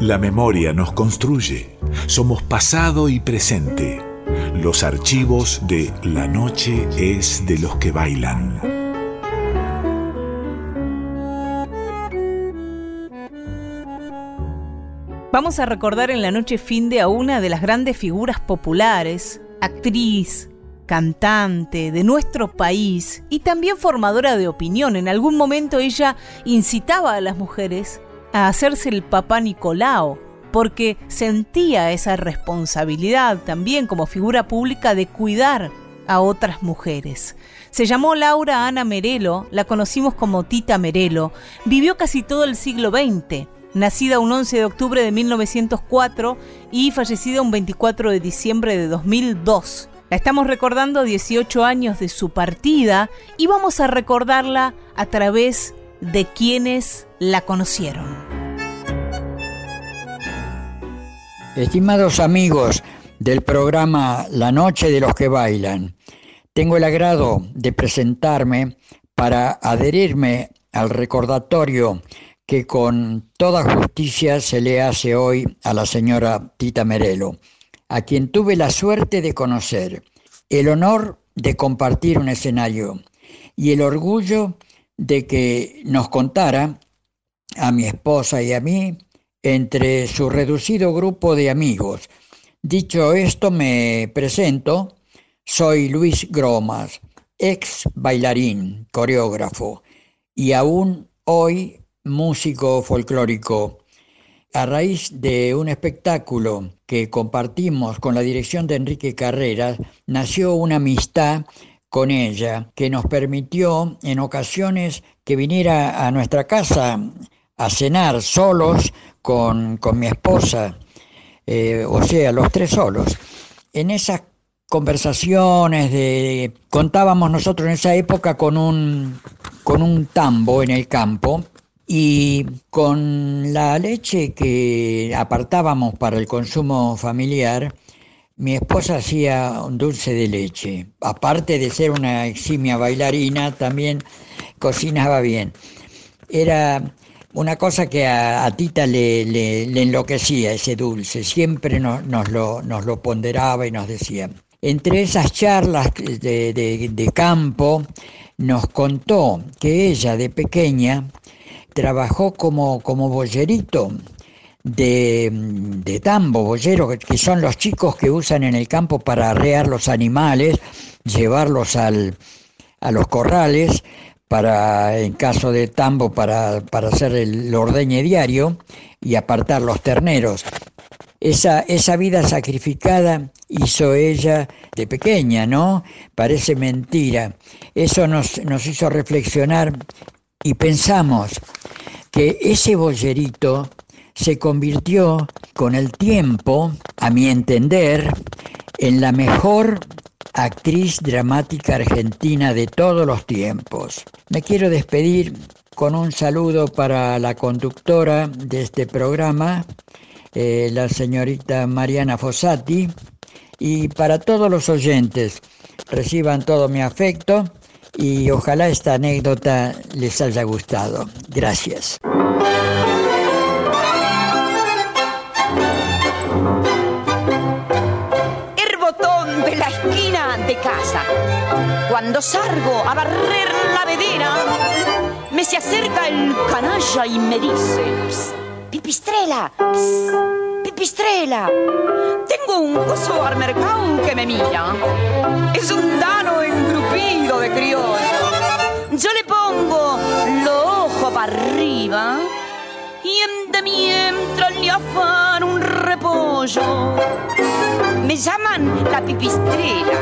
La memoria nos construye. Somos pasado y presente. Los archivos de La noche es de los que bailan. Vamos a recordar en la noche fin de a una de las grandes figuras populares, actriz, cantante de nuestro país y también formadora de opinión. En algún momento ella incitaba a las mujeres a hacerse el papá Nicolao, porque sentía esa responsabilidad también como figura pública de cuidar a otras mujeres. Se llamó Laura Ana Merelo, la conocimos como Tita Merelo, vivió casi todo el siglo XX, nacida un 11 de octubre de 1904 y fallecida un 24 de diciembre de 2002. La estamos recordando 18 años de su partida y vamos a recordarla a través de quienes la conocieron. Estimados amigos del programa La Noche de los que Bailan, tengo el agrado de presentarme para adherirme al recordatorio que con toda justicia se le hace hoy a la señora Tita Merelo, a quien tuve la suerte de conocer, el honor de compartir un escenario y el orgullo de que nos contara a mi esposa y a mí entre su reducido grupo de amigos. Dicho esto, me presento. Soy Luis Gromas, ex bailarín, coreógrafo y aún hoy músico folclórico. A raíz de un espectáculo que compartimos con la dirección de Enrique Carreras, nació una amistad con ella que nos permitió en ocasiones que viniera a nuestra casa a cenar solos con, mi esposa, eh, o sea, los tres solos. En esas conversaciones de contábamos nosotros en esa época con un con un tambo en el campo y con la leche que apartábamos para el consumo familiar mi esposa hacía un dulce de leche. Aparte de ser una eximia bailarina, también cocinaba bien. Era una cosa que a, Tita le, enloquecía ese dulce. Siempre nos, lo, ponderaba y nos decía. Entre esas charlas de, campo, nos contó que ella de pequeña trabajó como, como bollerito de, tambo, boyero, que, son los chicos que usan en el campo para arrear los animales, llevarlos al, a los corrales, para, en caso de tambo, para, para hacer el ordeñe diario y apartar los terneros. Esa, esa vida sacrificada hizo ella de pequeña, ¿no? Parece mentira. Eso nos, nos hizo reflexionar y pensamos que ese bollerito se convirtió con el tiempo, a mi entender, en la mejor actriz dramática argentina de todos los tiempos. Me quiero despedir con un saludo para la conductora de este programa, eh, la señorita Mariana Fossati, y para todos los oyentes. Reciban todo mi afecto y ojalá esta anécdota les haya gustado. Gracias. Casa. Cuando salgo a barrer la vedera, me se acerca el canalla y me dice, pipistrela, pipistrela, tengo un coso al mercado que me mira. Es un dano engrupido de criollo. Yo le pongo los ojos para arriba y en de mientras le afan un Me llaman la pipistrela.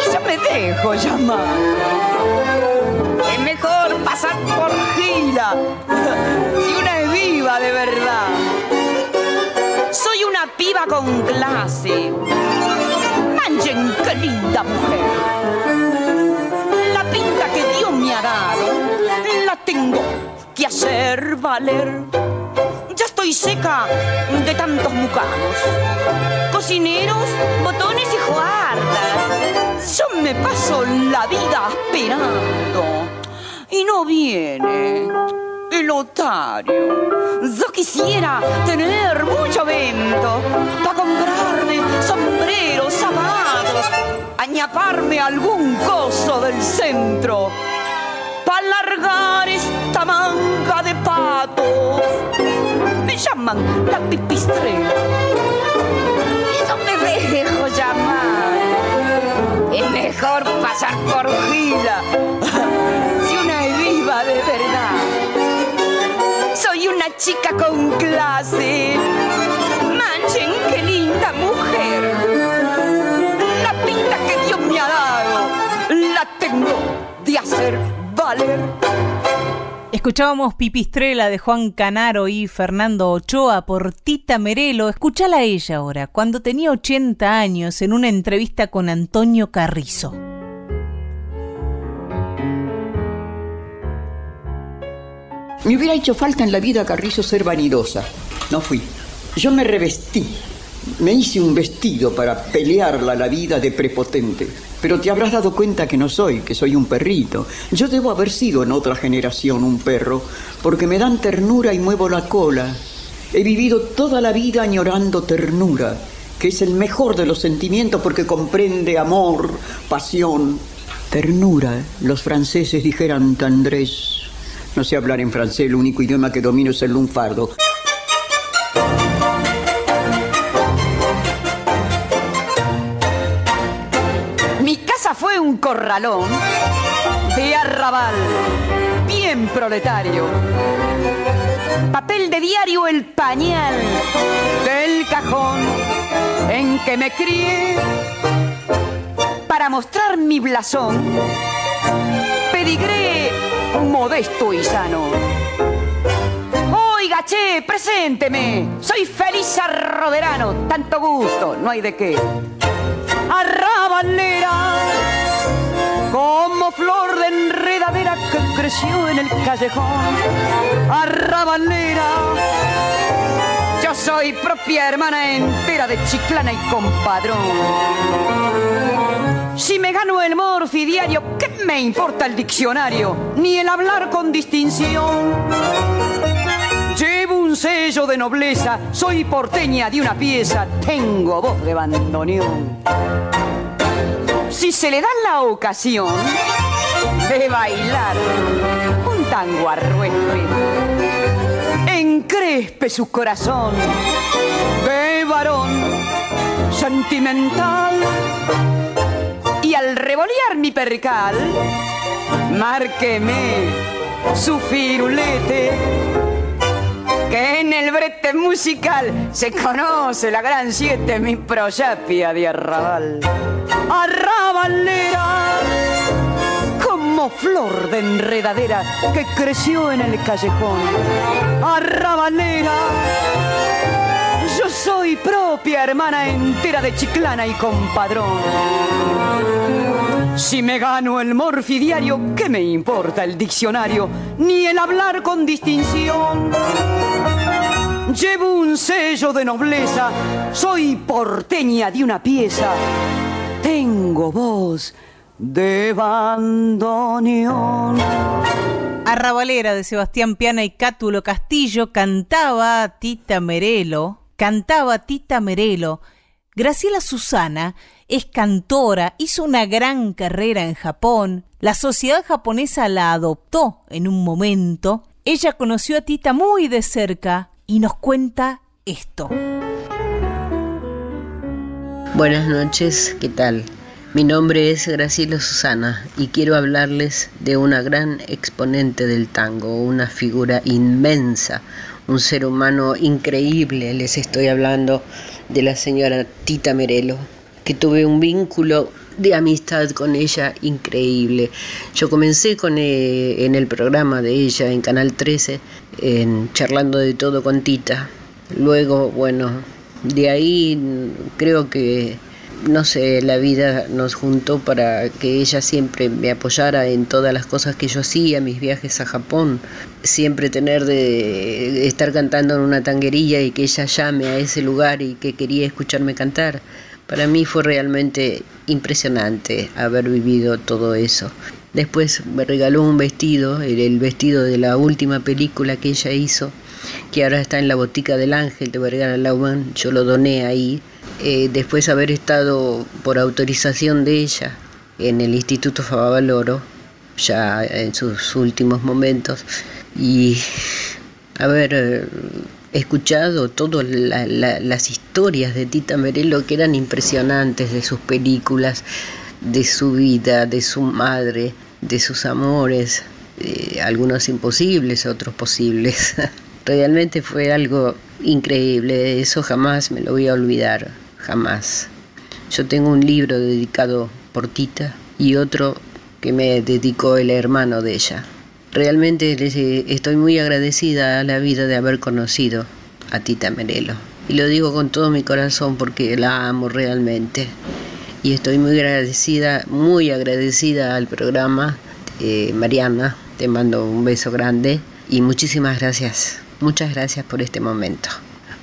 Y yo me dejo llamar. Es mejor pasar por gila si una es viva de verdad. Soy una piba con clase. Manchen qué linda mujer. La pinta que Dios me ha dado la tengo que hacer valer. Estoy seca de tantos mucanos, cocineros, botones y juardas. Yo me paso la vida esperando y no viene. pelotario. Yo quisiera tener mucho vento para comprarme sombreros, zapatos, añaparme algún coso del centro para largar esta pasar por si una es viva de verdad. Soy una chica con clase. Manchen, qué linda mujer. La pinta que Dios me ha dado, la tengo de hacer valer. Escuchábamos Pipistrela de Juan Canaro y Fernando Ochoa por Tita Merelo. Escúchala a ella ahora, cuando tenía 80 años, en una entrevista con Antonio Carrizo. Me hubiera hecho falta en la vida Carrizo ser vanidosa. No fui. Yo me revestí. Me hice un vestido para pelearla la vida de prepotente. Pero te habrás dado cuenta que no soy, que soy un perrito. Yo debo haber sido en otra generación un perro, porque me dan ternura y muevo la cola. He vivido toda la vida añorando ternura, que es el mejor de los sentimientos porque comprende amor, pasión. Ternura, los franceses dijeran tendrés. No sé hablar en francés, el único idioma que domino es el lunfardo. Mi casa fue un corralón de arrabal, bien proletario. Papel de diario el pañal del cajón en que me crié para mostrar mi blasón. Pedigré modesto y sano. Oiga, che, presénteme. Soy feliz arroderano. Tanto gusto, no hay de qué. Arrabalera, como flor de enredadera que creció en el callejón. Arrabalera, yo soy propia hermana entera de Chiclana y compadrón. Si me gano el morfi diario, ¿qué me importa el diccionario? Ni el hablar con distinción. Llevo un sello de nobleza, soy porteña de una pieza, tengo voz de bandoneón. Si se le da la ocasión de bailar un tango arruespe, encrespe su corazón de varón sentimental y al revolear mi percal, márqueme su firulete, que en el brete musical se conoce la gran siete, mi proyapia de arrabal. Arrabalera, como flor de enredadera que creció en el callejón. Arrabalera, soy propia hermana entera de Chiclana y compadrón. Si me gano el morfi diario, ¿qué me importa el diccionario? Ni el hablar con distinción. Llevo un sello de nobleza, soy porteña de una pieza. Tengo voz de bandoneón. Arrabalera de Sebastián Piana y Cátulo Castillo cantaba Tita Merelo, cantaba Tita Merelo. Graciela Susana es cantora, hizo una gran carrera en Japón, la sociedad japonesa la adoptó en un momento, ella conoció a Tita muy de cerca y nos cuenta esto. Buenas noches, ¿qué tal? Mi nombre es Graciela Susana y quiero hablarles de una gran exponente del tango, una figura inmensa, un ser humano increíble. Les estoy hablando de la señora Tita Merelo, que tuve un vínculo de amistad con ella increíble. Yo comencé con eh, en el programa de ella en Canal 13, en charlando de todo con Tita. Luego, bueno, de ahí creo que no sé, la vida nos juntó para que ella siempre me apoyara en todas las cosas que yo hacía, mis viajes a Japón, siempre tener de estar cantando en una tanguerilla y que ella llame a ese lugar y que quería escucharme cantar. Para mí fue realmente impresionante haber vivido todo eso. Después me regaló un vestido, el vestido de la última película que ella hizo, que ahora está en la botica del Ángel de Vergara Lauban, yo lo doné ahí. Eh, después haber estado por autorización de ella en el Instituto Favaloro, ya en sus últimos momentos, y haber eh, escuchado todas las historias de Tita Merelo que eran impresionantes de sus películas, de su vida, de su madre, de sus amores, eh, algunos imposibles, otros posibles. Realmente fue algo increíble, eso jamás me lo voy a olvidar, jamás. Yo tengo un libro dedicado por Tita y otro que me dedicó el hermano de ella. Realmente eh, estoy muy agradecida a la vida de haber conocido a Tita Merelo. Y lo digo con todo mi corazón porque la amo realmente. Y estoy muy agradecida, muy agradecida al programa. Eh, Mariana, te mando un beso grande y muchísimas gracias. Muchas gracias por este momento.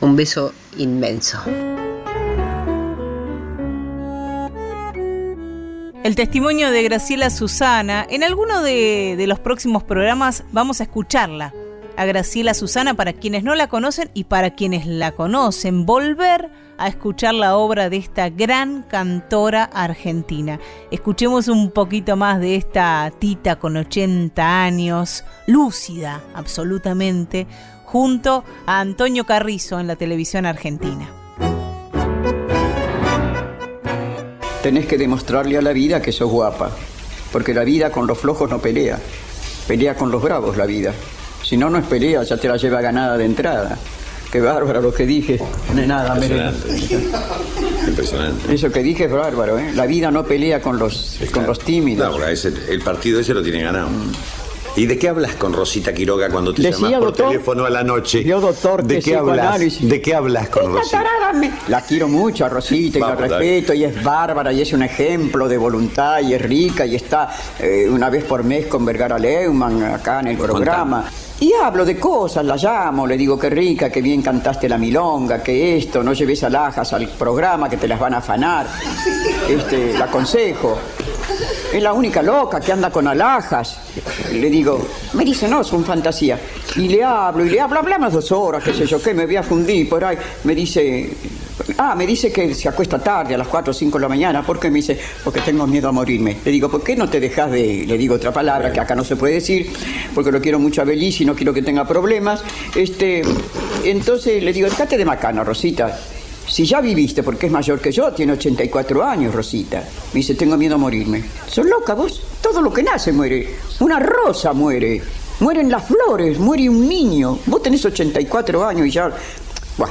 Un beso inmenso. El testimonio de Graciela Susana, en alguno de, los próximos programas vamos a escucharla. A Graciela Susana para quienes no la conocen y para quienes la conocen, volver a escuchar la obra de esta gran cantora argentina. Escuchemos un poquito más de esta tita con 80 años, lúcida absolutamente, junto a Antonio Carrizo en la televisión argentina. Tenés que demostrarle a la vida que sos guapa, porque la vida con los flojos no pelea, pelea con los bravos la vida. Si no, no es pelea, ya te la lleva ganada de entrada. Qué bárbaro lo que dije. No es nada, Impresionante. Impresionante. Eso que dije es bárbaro, ¿eh? La vida no pelea con los, con los tímidos. No, el partido ese lo tiene ganado. Mm. ¿Y de qué hablas con Rosita Quiroga cuando te llamas por teléfono a la noche? Yo, doctor, ¿de qué hablas? ¿De qué hablas con Rosita? La quiero mucho a Rosita y la respeto y es bárbara y es un ejemplo de voluntad y es rica y está eh, una vez por mes con Vergara Leumann acá en el programa. Y hablo de cosas, la llamo, le digo que rica, que bien cantaste la milonga, que esto, no lleves alhajas al programa, que te las van a afanar. Este, la aconsejo. Es la única loca que anda con alhajas. Le digo, me dice, no, son fantasía. Y le hablo, y le hablo, hablamos dos horas, qué sé yo, qué, me voy a fundir por ahí. Me dice, ah, me dice que se acuesta tarde, a las 4 o 5 de la mañana. ¿Por qué? Me dice, porque tengo miedo a morirme. Le digo, ¿por qué no te dejas de.? Le digo otra palabra que acá no se puede decir, porque lo quiero mucho a Belis y no quiero que tenga problemas. Este, entonces le digo, déjate de macana, Rosita. Si ya viviste, porque es mayor que yo, tiene 84 años, Rosita. Me dice, tengo miedo a morirme. ¿Son loca vos? Todo lo que nace muere. Una rosa muere. Mueren las flores, muere un niño. Vos tenés 84 años y ya... Buah.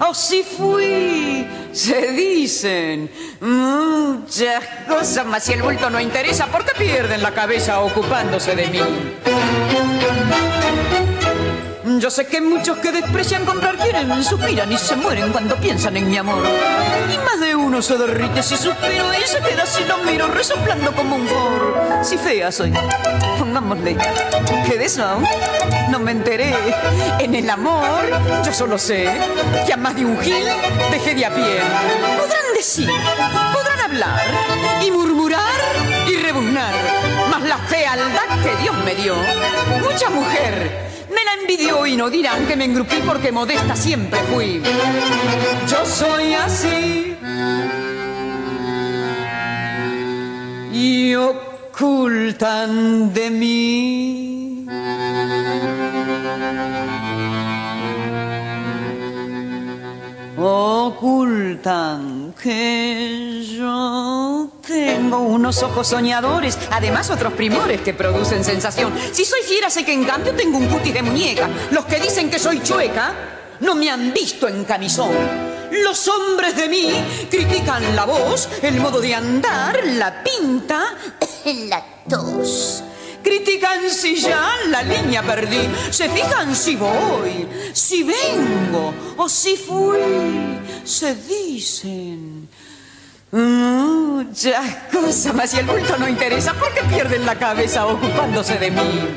o si fui, se dicen muchas cosas, mas si el bulto no interesa, ¿por qué pierden la cabeza ocupándose de mí? Yo sé que muchos que desprecian comprar quieren, suspiran y se mueren cuando piensan en mi amor. Y más de uno se derrite si suspiro y se queda si lo miro resoplando como un for. Si fea soy, que de eso no me enteré. En el amor yo solo sé que a más de un gil dejé de a pie. Podrán decir, podrán hablar y murmurar y rebuznar, mas la fealdad que Dios me dio, mucha mujer me la envidió y no dirán que me engrupí porque modesta siempre fui. Yo soy así. Y ocultan de mí. Ocultan que yo tengo unos ojos soñadores, además otros primores que producen sensación. Si soy fiera, sé que en cambio tengo un cutis de muñeca. Los que dicen que soy chueca no me han visto en camisón. Los hombres de mí critican la voz, el modo de andar, la pinta, la tos. Critican si ya la línea perdí, se fijan si voy, si vengo o si fui, se dicen muchas cosas, mas si el bulto no interesa, ¿por qué pierden la cabeza ocupándose de mí?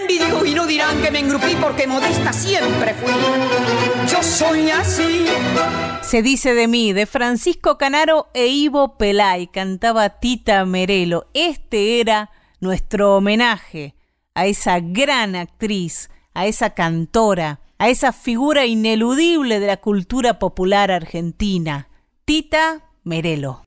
envidio y no dirán que me engrupí porque modesta siempre fui. Yo soy así. Se dice de mí, de Francisco Canaro e Ivo Pelay, cantaba Tita Merelo. Este era nuestro homenaje a esa gran actriz, a esa cantora, a esa figura ineludible de la cultura popular argentina, Tita Merelo.